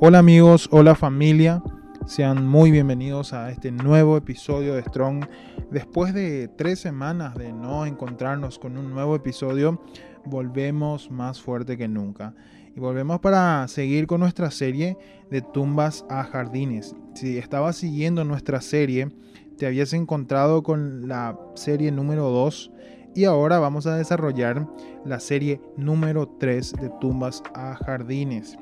Hola amigos, hola familia, sean muy bienvenidos a este nuevo episodio de Strong. Después de tres semanas de no encontrarnos con un nuevo episodio, volvemos más fuerte que nunca. Y volvemos para seguir con nuestra serie de tumbas a jardines. Si estabas siguiendo nuestra serie, te habías encontrado con la serie número 2 y ahora vamos a desarrollar la serie número 3 de tumbas a jardines.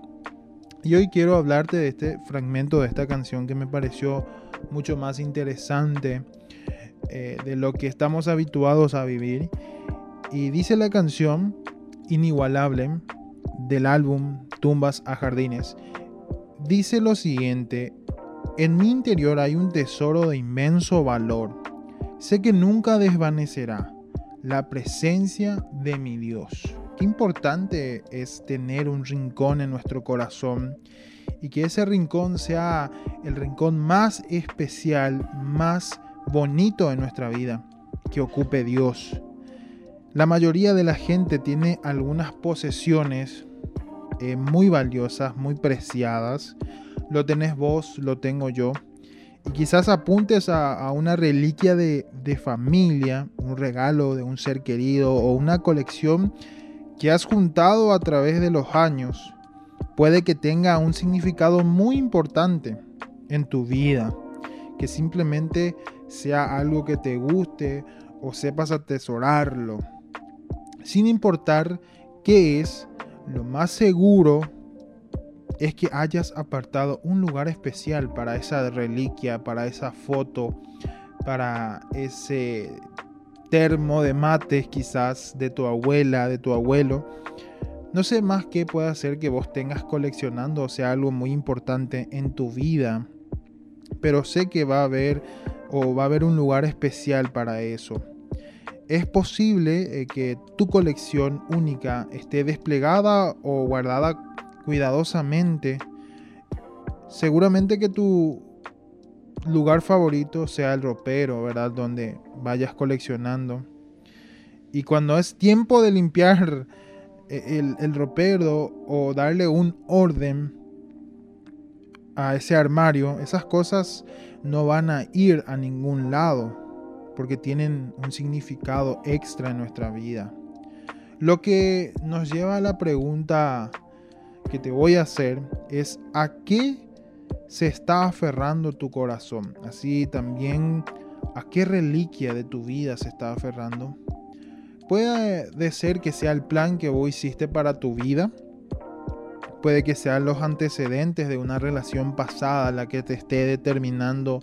Y hoy quiero hablarte de este fragmento de esta canción que me pareció mucho más interesante eh, de lo que estamos habituados a vivir. Y dice la canción Inigualable del álbum Tumbas a Jardines. Dice lo siguiente, en mi interior hay un tesoro de inmenso valor. Sé que nunca desvanecerá la presencia de mi Dios. Qué importante es tener un rincón en nuestro corazón y que ese rincón sea el rincón más especial, más bonito de nuestra vida, que ocupe Dios. La mayoría de la gente tiene algunas posesiones eh, muy valiosas, muy preciadas. Lo tenés vos, lo tengo yo. Y quizás apuntes a, una reliquia de, de familia, un regalo de un ser querido o una colección que has juntado a través de los años puede que tenga un significado muy importante en tu vida, que simplemente sea algo que te guste o sepas atesorarlo. Sin importar qué es, lo más seguro es que hayas apartado un lugar especial para esa reliquia, para esa foto, para ese termo de mates quizás de tu abuela, de tu abuelo. No sé más qué puede hacer que vos tengas coleccionando, o sea, algo muy importante en tu vida. Pero sé que va a haber o va a haber un lugar especial para eso. Es posible eh, que tu colección única esté desplegada o guardada cuidadosamente. Seguramente que tu lugar favorito sea el ropero, ¿verdad? Donde vayas coleccionando. Y cuando es tiempo de limpiar eh, el, el ropero o darle un orden a ese armario, esas cosas no van a ir a ningún lado porque tienen un significado extra en nuestra vida. Lo que nos lleva a la pregunta que te voy a hacer es ¿a qué se está aferrando tu corazón. Así también a qué reliquia de tu vida se está aferrando. Puede ser que sea el plan que vos hiciste para tu vida. Puede que sean los antecedentes de una relación pasada la que te esté determinando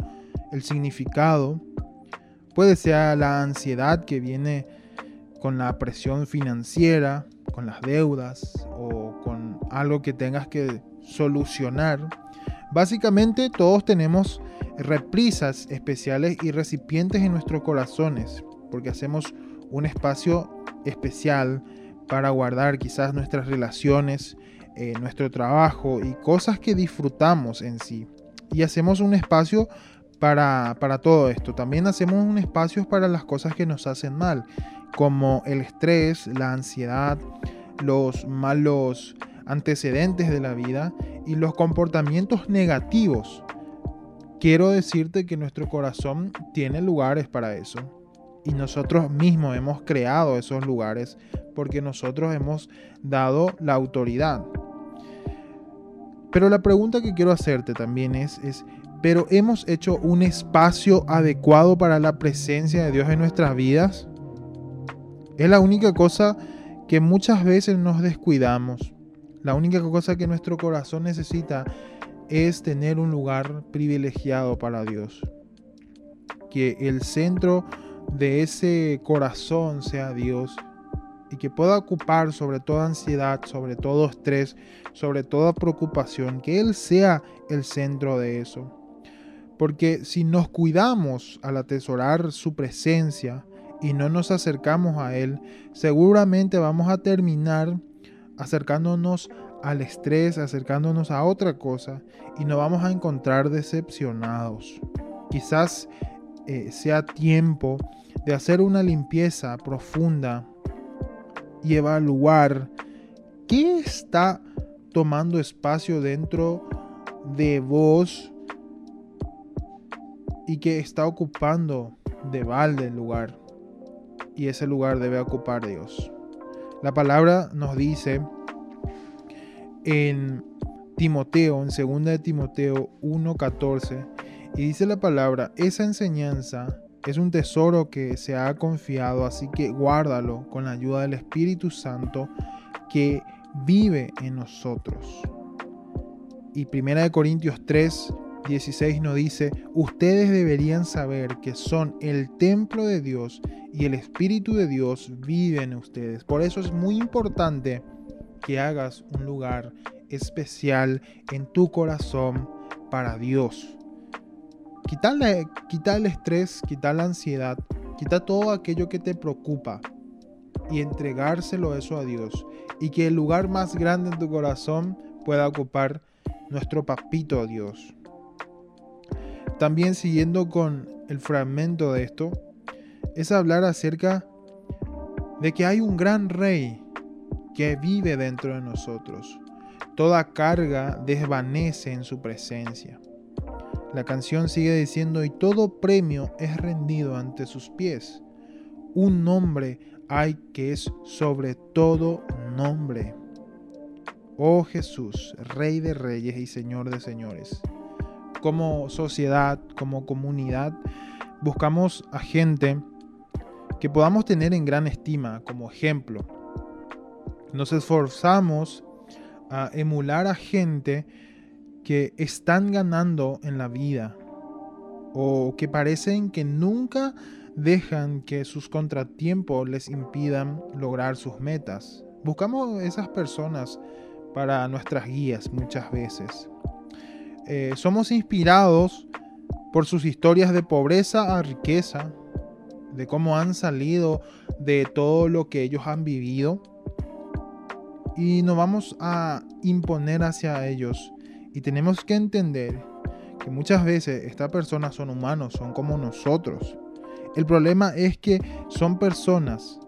el significado. Puede ser la ansiedad que viene con la presión financiera, con las deudas o con algo que tengas que solucionar Básicamente todos tenemos reprisas especiales y recipientes en nuestros corazones, porque hacemos un espacio especial para guardar quizás nuestras relaciones, eh, nuestro trabajo y cosas que disfrutamos en sí. Y hacemos un espacio para, para todo esto. También hacemos un espacio para las cosas que nos hacen mal, como el estrés, la ansiedad, los malos antecedentes de la vida y los comportamientos negativos. Quiero decirte que nuestro corazón tiene lugares para eso. Y nosotros mismos hemos creado esos lugares porque nosotros hemos dado la autoridad. Pero la pregunta que quiero hacerte también es, es, ¿pero hemos hecho un espacio adecuado para la presencia de Dios en nuestras vidas? Es la única cosa que muchas veces nos descuidamos. La única cosa que nuestro corazón necesita es tener un lugar privilegiado para Dios. Que el centro de ese corazón sea Dios y que pueda ocupar sobre toda ansiedad, sobre todo estrés, sobre toda preocupación, que Él sea el centro de eso. Porque si nos cuidamos al atesorar su presencia y no nos acercamos a Él, seguramente vamos a terminar acercándonos al estrés, acercándonos a otra cosa y nos vamos a encontrar decepcionados. quizás eh, sea tiempo de hacer una limpieza profunda y evaluar qué está tomando espacio dentro de vos y que está ocupando de balde el lugar. Y ese lugar debe ocupar Dios. La palabra nos dice en Timoteo, en 2 de Timoteo 1:14, y dice la palabra, esa enseñanza es un tesoro que se ha confiado, así que guárdalo con la ayuda del Espíritu Santo que vive en nosotros. Y 1 Corintios 3, 16 nos dice, ustedes deberían saber que son el templo de Dios y el Espíritu de Dios vive en ustedes. Por eso es muy importante que hagas un lugar especial en tu corazón para Dios. Quita el estrés, quitar la ansiedad, quita todo aquello que te preocupa y entregárselo eso a Dios. Y que el lugar más grande en tu corazón pueda ocupar nuestro papito Dios. También siguiendo con el fragmento de esto, es hablar acerca de que hay un gran rey que vive dentro de nosotros. Toda carga desvanece en su presencia. La canción sigue diciendo, y todo premio es rendido ante sus pies. Un nombre hay que es sobre todo nombre. Oh Jesús, Rey de Reyes y Señor de Señores. Como sociedad, como comunidad, buscamos a gente que podamos tener en gran estima como ejemplo. Nos esforzamos a emular a gente que están ganando en la vida o que parecen que nunca dejan que sus contratiempos les impidan lograr sus metas. Buscamos esas personas para nuestras guías muchas veces. Eh, somos inspirados por sus historias de pobreza a riqueza, de cómo han salido de todo lo que ellos han vivido y nos vamos a imponer hacia ellos y tenemos que entender que muchas veces estas personas son humanos, son como nosotros. El problema es que son personas.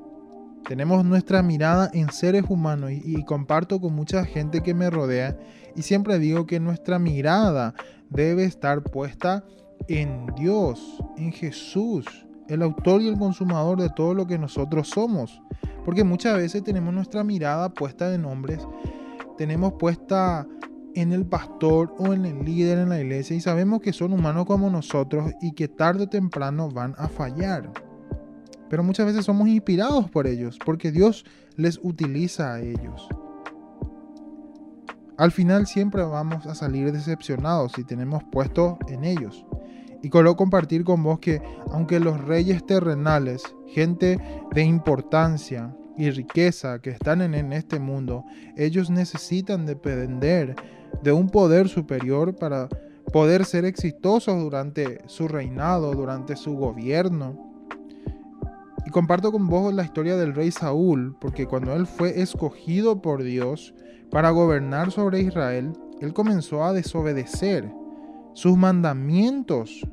Tenemos nuestra mirada en seres humanos y, comparto con mucha gente que me rodea y siempre digo que nuestra mirada debe estar puesta en Dios, en Jesús, el autor y el consumador de todo lo que nosotros somos. Porque muchas veces tenemos nuestra mirada puesta en hombres, tenemos puesta en el pastor o en el líder en la iglesia y sabemos que son humanos como nosotros y que tarde o temprano van a fallar. Pero muchas veces somos inspirados por ellos porque Dios les utiliza a ellos. Al final siempre vamos a salir decepcionados si tenemos puesto en ellos. Y quiero compartir con vos que aunque los reyes terrenales, gente de importancia y riqueza que están en este mundo, ellos necesitan depender de un poder superior para poder ser exitosos durante su reinado, durante su gobierno. Comparto con vos la historia del rey Saúl, porque cuando él fue escogido por Dios para gobernar sobre Israel, él comenzó a desobedecer sus mandamientos,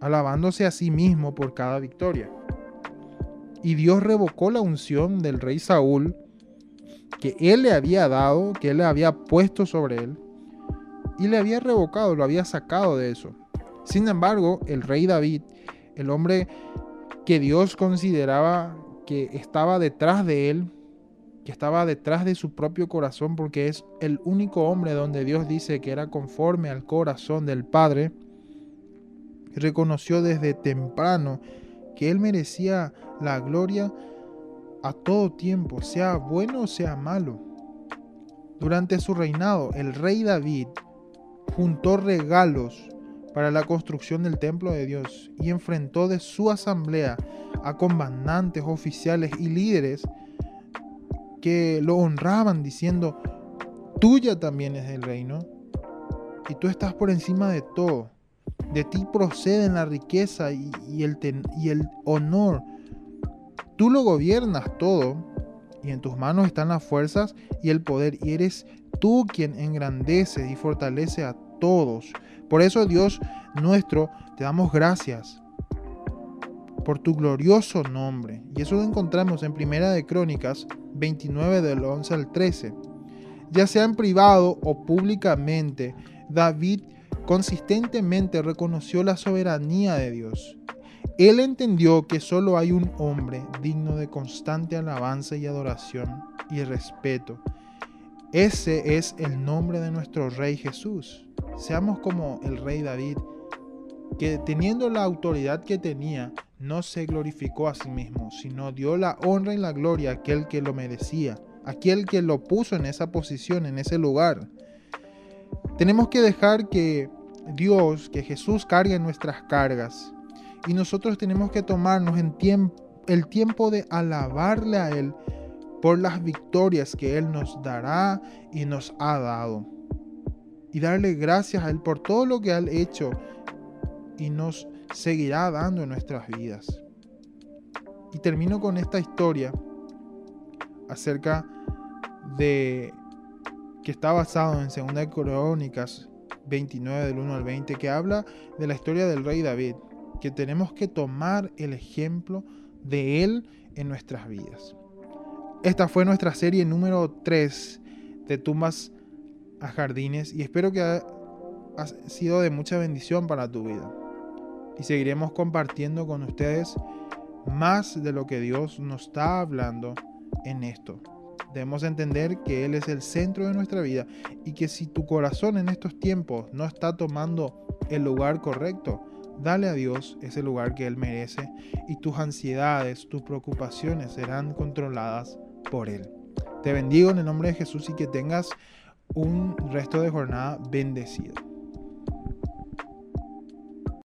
alabándose a sí mismo por cada victoria. Y Dios revocó la unción del rey Saúl que él le había dado, que él le había puesto sobre él, y le había revocado, lo había sacado de eso. Sin embargo, el rey David, el hombre que Dios consideraba que estaba detrás de él, que estaba detrás de su propio corazón, porque es el único hombre donde Dios dice que era conforme al corazón del Padre, reconoció desde temprano que él merecía la gloria a todo tiempo, sea bueno o sea malo. Durante su reinado, el rey David juntó regalos para la construcción del templo de Dios y enfrentó de su asamblea a comandantes, oficiales y líderes que lo honraban diciendo, tuya también es el reino y tú estás por encima de todo. De ti proceden la riqueza y, el, y el honor. Tú lo gobiernas todo y en tus manos están las fuerzas y el poder y eres tú quien engrandece y fortalece a todos Por eso Dios nuestro, te damos gracias por tu glorioso nombre. Y eso lo encontramos en Primera de Crónicas 29 del 11 al 13. Ya sea en privado o públicamente, David consistentemente reconoció la soberanía de Dios. Él entendió que solo hay un hombre digno de constante alabanza y adoración y respeto. Ese es el nombre de nuestro Rey Jesús. Seamos como el Rey David, que teniendo la autoridad que tenía, no se glorificó a sí mismo, sino dio la honra y la gloria a aquel que lo merecía, aquel que lo puso en esa posición, en ese lugar. Tenemos que dejar que Dios, que Jesús cargue nuestras cargas. Y nosotros tenemos que tomarnos en el tiempo de alabarle a Él por las victorias que Él nos dará y nos ha dado. Y darle gracias a Él por todo lo que ha hecho y nos seguirá dando en nuestras vidas. Y termino con esta historia acerca de que está basado en 2 Crónicas 29 del 1 al 20, que habla de la historia del rey David, que tenemos que tomar el ejemplo de él en nuestras vidas. Esta fue nuestra serie número 3 de tumbas a jardines y espero que ha, sido de mucha bendición para tu vida. Y seguiremos compartiendo con ustedes más de lo que Dios nos está hablando en esto. Debemos entender que Él es el centro de nuestra vida y que si tu corazón en estos tiempos no está tomando el lugar correcto, dale a Dios ese lugar que Él merece y tus ansiedades, tus preocupaciones serán controladas por Él. Te bendigo en el nombre de Jesús y que tengas un resto de jornada bendecido.